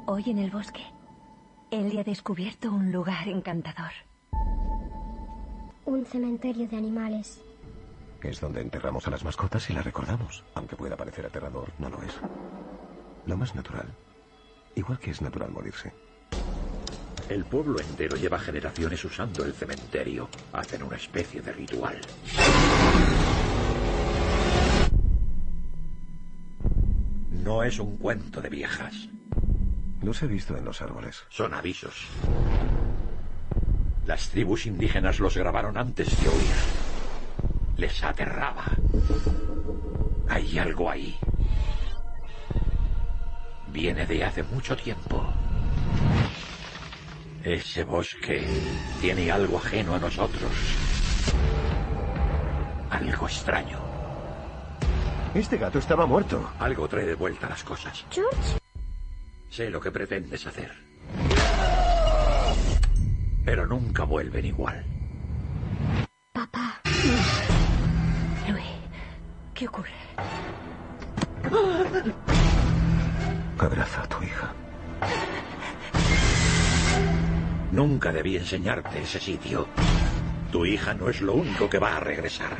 Hoy en el bosque, Ellie ha descubierto un lugar encantador. Un cementerio de animales. Es donde enterramos a las mascotas y las recordamos. Aunque pueda parecer aterrador, no lo es. Lo más natural. Igual que es natural morirse. El pueblo entero lleva generaciones usando el cementerio. Hacen una especie de ritual. No es un cuento de viejas. Los he visto en los árboles. Son avisos. Las tribus indígenas los grabaron antes de huir. Les aterraba. Hay algo ahí. Viene de hace mucho tiempo. Ese bosque tiene algo ajeno a nosotros. Algo extraño. Este gato estaba muerto. Algo trae de vuelta las cosas. George. Sé lo que pretendes hacer. Pero nunca vuelven igual. Papá. Louis, ¿qué ocurre? Abraza a tu hija. Nunca debí enseñarte ese sitio. Tu hija no es lo único que va a regresar.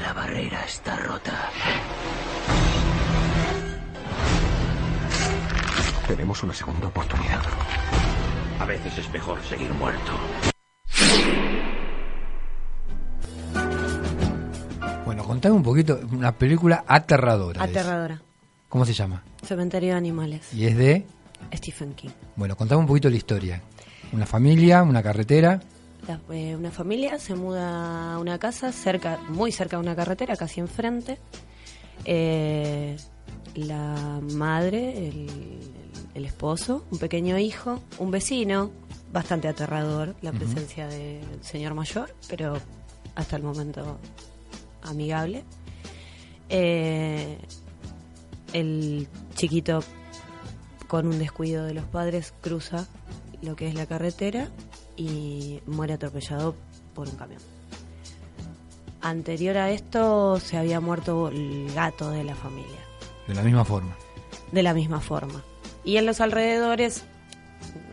La barrera está rota. Tenemos una segunda oportunidad. A veces es mejor seguir muerto. Bueno, contame un poquito, una película aterradora. es. aterradora. ¿Cómo se llama? Cementerio de animales. Y es de... Stephen King. Bueno, contame un poquito la historia. Una familia, una carretera. La- eh, una familia se muda a una casa cerca, muy cerca de una carretera, casi enfrente. Eh, la madre, el, el esposo, un pequeño hijo, un vecino, bastante aterrador la presencia del señor mayor, pero hasta el momento amigable. Eh, el chiquito, con un descuido de los padres, cruza lo que es la carretera y muere atropellado por un camión. anterior a esto se había muerto el gato de la familia. De la misma forma. De la misma forma. Y en los alrededores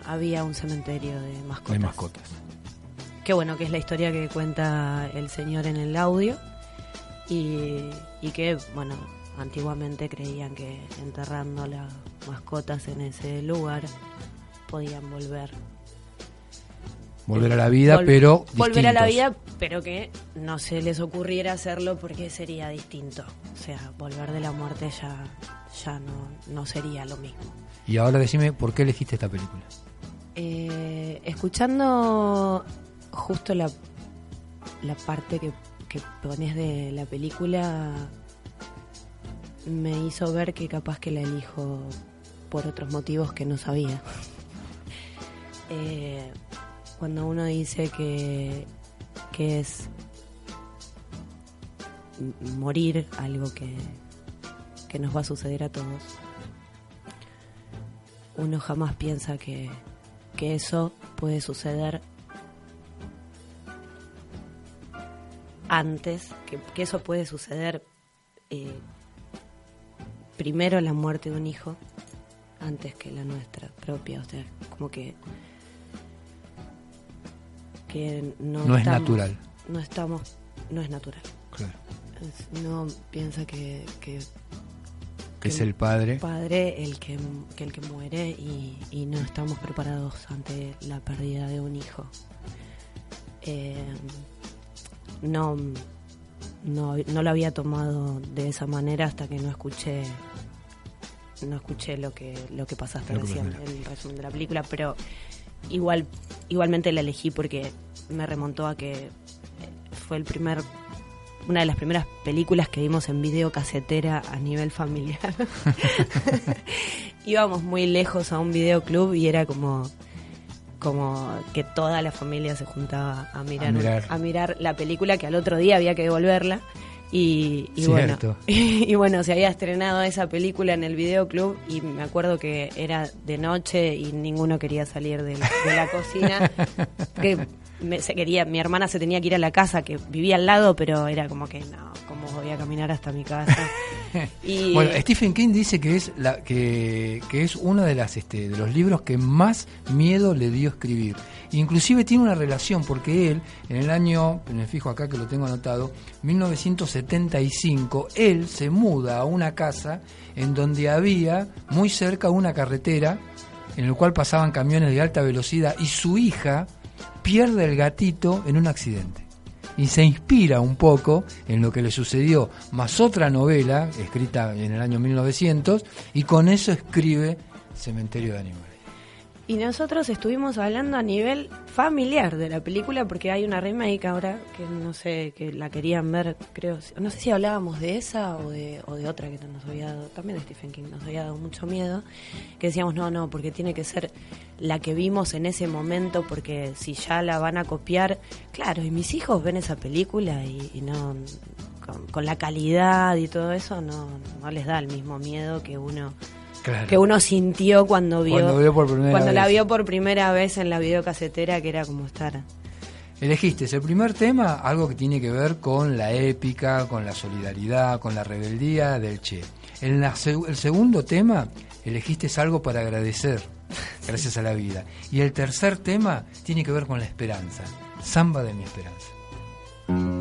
había un cementerio de mascotas. De mascotas. Qué bueno que es la historia que cuenta el señor en el audio. Y, y que, bueno, antiguamente creían que enterrando las mascotas en ese lugar podían volver volver a la vida, pero volver a la vida, pero que no se les ocurriera hacerlo porque sería distinto. O sea, volver de la muerte ya ya no, no sería lo mismo. Y ahora decime por qué elegiste esta película. Eh, escuchando justo la, la parte que, que pones de la película me hizo ver que capaz que la elijo por otros motivos que no sabía. eh, cuando uno dice que, que es morir algo que, que nos va a suceder a todos, uno jamás piensa que, que eso puede suceder antes, que, que eso puede suceder eh, primero la muerte de un hijo antes que la nuestra propia, o sea, como que que no, no es natural. No estamos, no es natural. Claro. No piensa que, que, que es el padre. padre el que, que el que muere y, y, no estamos preparados ante la pérdida de un hijo. Eh, no, no, no lo había tomado de esa manera hasta que no escuché no escuché lo que lo que pasaste recién el resumen de la película pero igual igualmente la elegí porque me remontó a que fue el primer una de las primeras películas que vimos en video casetera a nivel familiar. Íbamos muy lejos a un videoclub y era como como que toda la familia se juntaba a mirar, A mirar. a mirar la película que al otro día había que devolverla y, y bueno y bueno se había estrenado esa película en el videoclub y me acuerdo que era de noche y ninguno quería salir de la, de la cocina que me- se quería mi hermana se tenía que ir a la casa que vivía al lado pero era como que no cómo voy a caminar hasta mi casa y Bueno, Stephen King dice que es la que, que es uno de las este, de los libros que más miedo le dio escribir. Inclusive tiene una relación porque él en el año, me fijo acá que lo tengo anotado, 1975, él se muda a una casa en donde había muy cerca una carretera en el cual pasaban camiones de alta velocidad y su hija pierde el gatito en un accidente y se inspira un poco en lo que le sucedió, más otra novela escrita en el año 1900 y con eso escribe Cementerio de Animales. Y nosotros estuvimos hablando a nivel familiar de la película porque hay una remake ahora que no sé, que la querían ver, creo, no sé si hablábamos de esa o de, o de otra que nos había dado, también de Stephen King, nos había dado mucho miedo, que decíamos, no, no, porque tiene que ser la que vimos en ese momento porque si ya la van a copiar, claro, y mis hijos ven esa película y, y no, con, con la calidad y todo eso, no, no les da el mismo miedo que uno Claro. que uno sintió cuando vio, Cuando vio por primera cuando la vio por primera vez en la videocasetera que era como estar Elegiste el primer tema, algo que tiene que ver con la épica, con la solidaridad, con la rebeldía del Che. En la seg- el segundo tema, elegiste algo para agradecer, gracias a la vida. Y el tercer tema tiene que ver con la esperanza, samba de mi esperanza.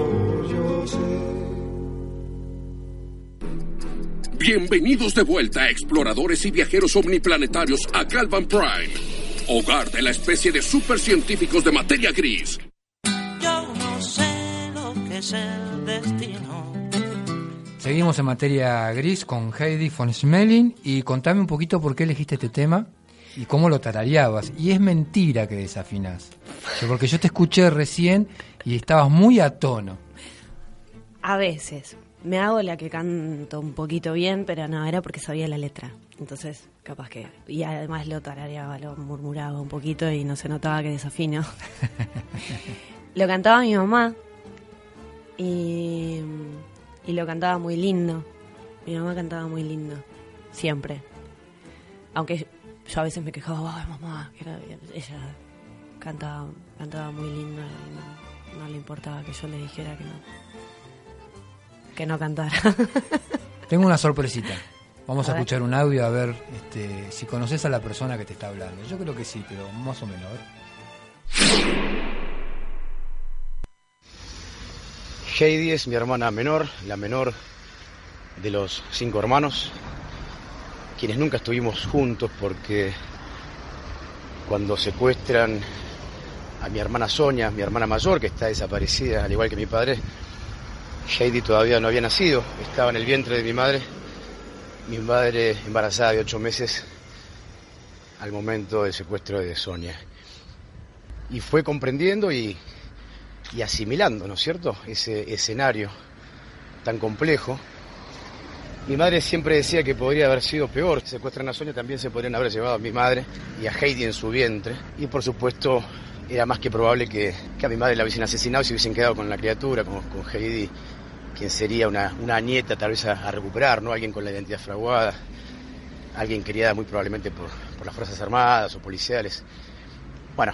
Bienvenidos de vuelta, exploradores y viajeros omniplanetarios a Galvan Prime, hogar de la especie de supercientíficos de materia gris. Yo no sé lo que es el destino. Seguimos en materia gris con Heidi von Schmeling y contame un poquito por qué elegiste este tema y cómo lo tarareabas. Y es mentira que desafinás, porque yo te escuché recién y estabas muy a tono. A veces. Me hago la que canto un poquito bien, pero no, era porque sabía la letra. Entonces, capaz que... Y además lo tarareaba, lo murmuraba un poquito y no se notaba que desafino. lo cantaba mi mamá y, y lo cantaba muy lindo. Mi mamá cantaba muy lindo, siempre. Aunque yo a veces me quejaba, ay mamá, que era- ella cantaba, cantaba muy lindo y no, no le importaba que yo le dijera que no que no cantara. Tengo una sorpresita. Vamos a, escuchar un audio a ver este, si conoces a la persona que te está hablando. Yo creo que sí, pero más o menos. A ver. Heidi es mi hermana menor, la menor de los cinco hermanos, quienes nunca estuvimos juntos porque cuando secuestran a mi hermana Sonia, mi hermana mayor, que está desaparecida, al igual que mi padre, Heidi todavía no había nacido, estaba en el vientre de mi madre, mi madre embarazada de ocho meses al momento del secuestro de Sonia. Y fue comprendiendo y asimilando, ¿no es cierto?, ese escenario tan complejo. Mi madre siempre decía que podría haber sido peor. Secuestran a Sonia, también se podrían haber llevado a mi madre y a Heidi en su vientre. Y por supuesto, era más que probable que, que a mi madre la hubiesen asesinado y se hubiesen quedado con la criatura, con, con Heidi, quien sería una, una nieta tal vez a, recuperar, ¿no? Alguien con la identidad fraguada. alguien criada muy probablemente por, por las Fuerzas Armadas o policiales. Bueno,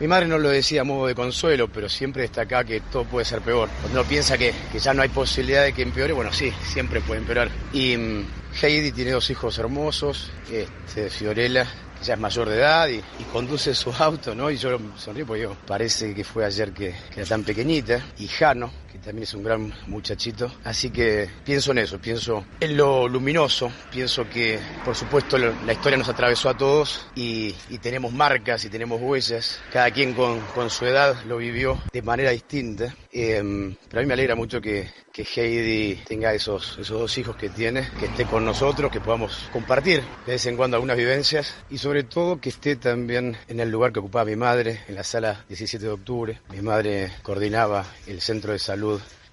mi madre no lo decía a modo de consuelo, pero siempre destaca que todo puede ser peor. Cuando uno piensa que, que ya no hay posibilidad de que empeore, bueno, sí, siempre puede empeorar. Y mm, Heidi tiene dos hijos hermosos, este, Fiorella, que ya es mayor de edad y, y conduce su auto, ¿no? Y yo sonrío porque digo, parece que fue ayer que, que era tan pequeñita. Y Jano, que también es un gran muchachito. Así que pienso en eso, pienso en lo luminoso, pienso que por supuesto la historia nos atravesó a todos y, y tenemos marcas y tenemos huellas, cada quien con, con su edad lo vivió de manera distinta. Eh, pero a mí me alegra mucho que, que Heidi tenga esos, esos dos hijos que tiene, que esté con nosotros, que podamos compartir de vez en cuando algunas vivencias y sobre todo que esté también en el lugar que ocupaba mi madre, en la sala 17 de octubre. Mi madre coordinaba el centro de salud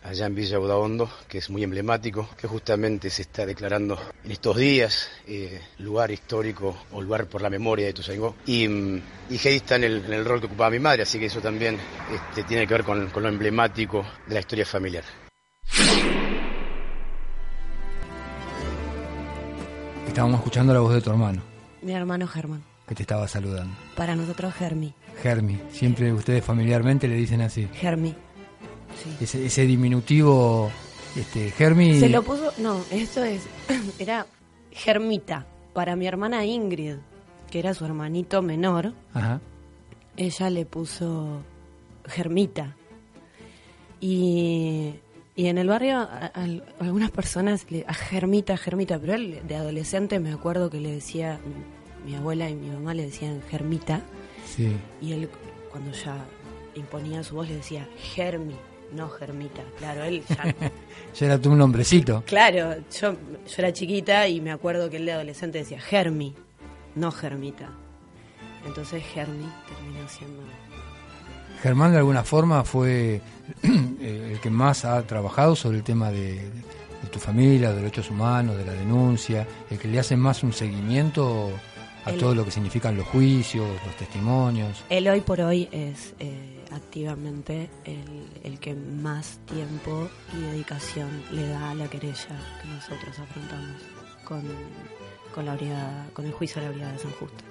allá en Villa Udaondo, que es muy emblemático, que justamente se está declarando en estos días eh, lugar histórico o lugar por la memoria de Ituzaingó. Y, mm, y Heidi está en el, en el rol que ocupaba mi madre, así que eso también este, tiene que ver con, con lo emblemático de la historia familiar. Estábamos escuchando la voz de tu hermano, Mi hermano Germán. que te estaba saludando. Para nosotros, Germi. Germi, siempre ustedes familiarmente le dicen así. Germi. Ese, ese diminutivo, este, Germi. Se lo puso. No, esto es. Era Germita. Para mi hermana Ingrid, que era su hermanito menor, Ajá. ella le puso Germita. Y, y en el barrio a- a- algunas personas, le, a Germita, Germita, pero él de adolescente me acuerdo que le decía, mi abuela y mi mamá le decían Germita, Sí. y él cuando ya imponía su voz le decía Germi, no Germita. Claro, él ya... Ya era tú un nombrecito. claro, yo, yo era chiquita y me acuerdo que él de adolescente decía Germi, no Germita. Entonces Germi terminó siendo... Germán de alguna forma fue eh, el que más ha trabajado sobre el tema de, de tu familia, de derechos humanos, de la denuncia, el que le hace más un seguimiento a Él- todo lo que significan los juicios, los testimonios. Él hoy por hoy es eh, activamente el, el que más tiempo y dedicación le da a la querella que nosotros afrontamos con, con, la brigada, con el juicio de la Brigada de San Justo.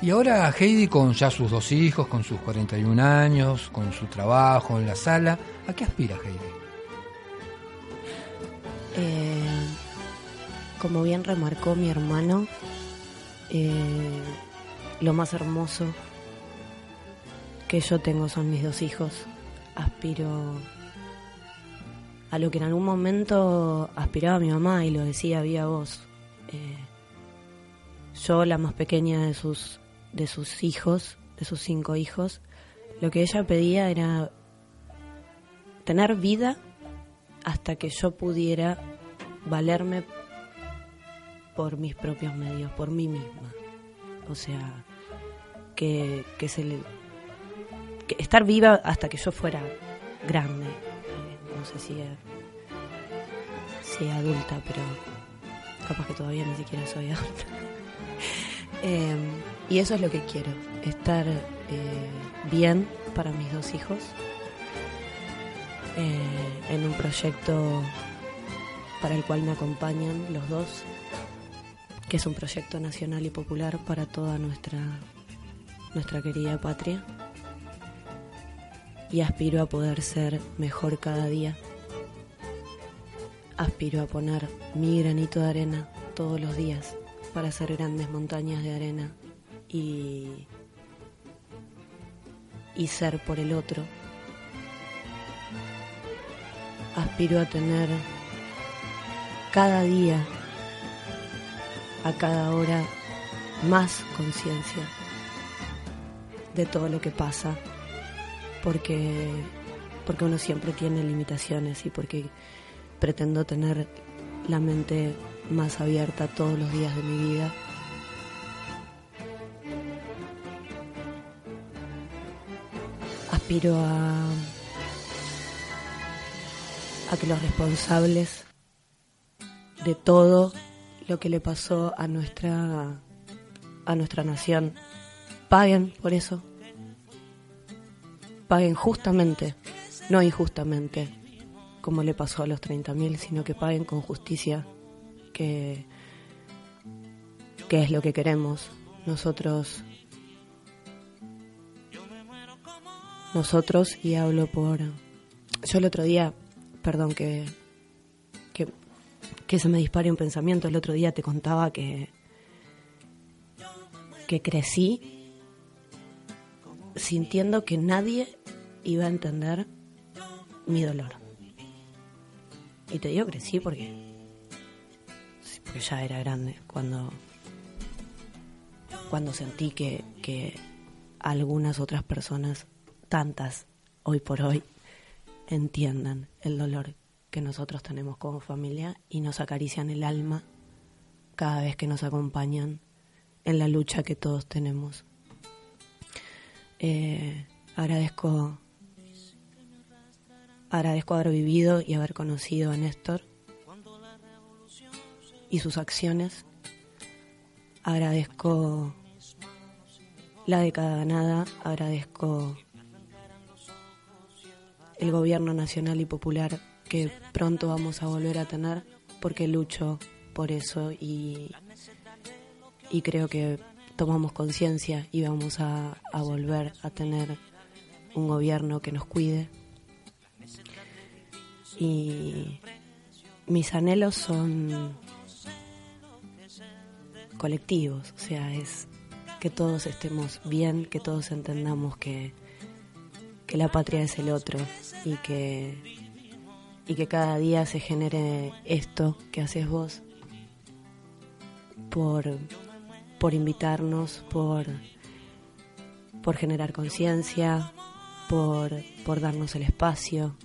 Y ahora Heidi con ya sus dos hijos, con sus 41 años, con su trabajo en la sala, ¿a qué aspira Heidi? Eh, como bien remarcó mi hermano, eh, lo más hermoso que yo tengo son mis dos hijos. Aspiro a lo que en algún momento aspiraba mi mamá y lo decía vía voz. Eh, yo, la más pequeña de sus, de sus hijos, de sus cinco hijos, lo que ella pedía era tener vida hasta que yo pudiera valerme por mis propios medios, por mí misma. O sea, que, que se le, estar viva hasta que yo fuera grande. Eh, no sé si, si adulta, pero capaz que todavía ni siquiera soy adulta. Eh, y eso es lo que quiero, estar eh, bien para mis dos hijos eh, en un proyecto para el cual me acompañan los dos, que es un proyecto nacional y popular para toda nuestra, nuestra querida patria. Y aspiro a poder ser mejor cada día. Aspiro a poner mi granito de arena todos los días para hacer grandes montañas de arena y, y ser por el otro aspiro a tener cada día, a cada hora, más conciencia de todo lo que pasa, porque, porque uno siempre tiene limitaciones y porque pretendo tener la mente más abierta todos los días de mi vida. Aspiro a a que los responsables de todo lo que le pasó a nuestra a nuestra nación paguen por eso paguen justamente no injustamente como le pasó a los 30.000 sino que paguen con justicia que qué es lo que queremos. Nosotros, nosotros, y hablo por... Yo el otro día, perdón que, que, que se me dispare un pensamiento, el otro día te contaba que, que crecí sintiendo que nadie iba a entender mi dolor. Y te digo crecí porque, porque ya era grande cuando, cuando sentí que, que algunas otras personas, tantas hoy por hoy, entiendan el dolor que nosotros tenemos como familia y nos acarician el alma cada vez que nos acompañan en la lucha que todos tenemos. Eh, agradezco agradezco haber vivido y haber conocido a Néstor y sus acciones. Agradezco la década ganada, agradezco el gobierno nacional y popular que pronto vamos a volver a tener porque lucho por eso y, y creo que tomamos conciencia y vamos a, a volver a tener un gobierno que nos cuide. Y mis anhelos son colectivos, o sea, es que todos estemos bien, que todos entendamos que, que la patria es el otro y que, y que cada día se genere esto que haces vos por, por invitarnos, por, por generar conciencia, por, por darnos el espacio,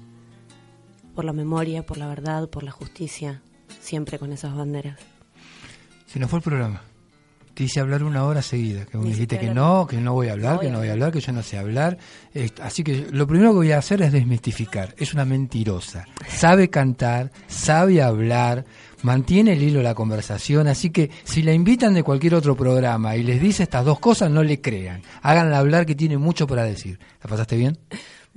por la memoria, por la verdad, por la justicia, siempre con esas banderas. Se nos fue el programa. Te hice hablar una hora seguida, que me dijiste que no, que no voy a hablar, que no voy a hablar, que yo no sé hablar. Eh, Así que lo primero que voy a hacer es desmistificar. Es una mentirosa. Sabe cantar, sabe hablar, mantiene el hilo de la conversación. Así que si la invitan de cualquier otro programa y les dice estas dos cosas, no le crean. Háganla hablar que tiene mucho para decir. ¿La pasaste bien?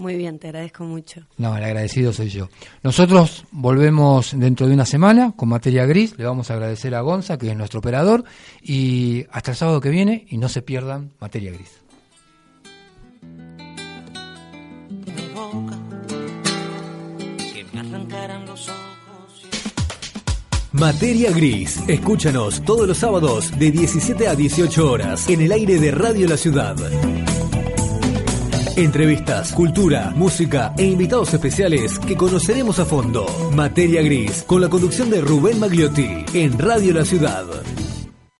Muy bien, te agradezco mucho. No, el agradecido soy yo. Nosotros volvemos dentro de una semana con materia gris. Le vamos a agradecer a Gonza, que es nuestro operador. Y hasta el sábado que viene, y no se pierdan materia gris. mi boca, que me arrancaran los ojos. Materia Gris. Escúchanos todos los sábados de 17 a 18 horas en el aire de Radio La Ciudad. Entrevistas, cultura, música e invitados especiales que conoceremos a fondo. Materia Gris, con la conducción de Rubén Magliotti en Radio La Ciudad.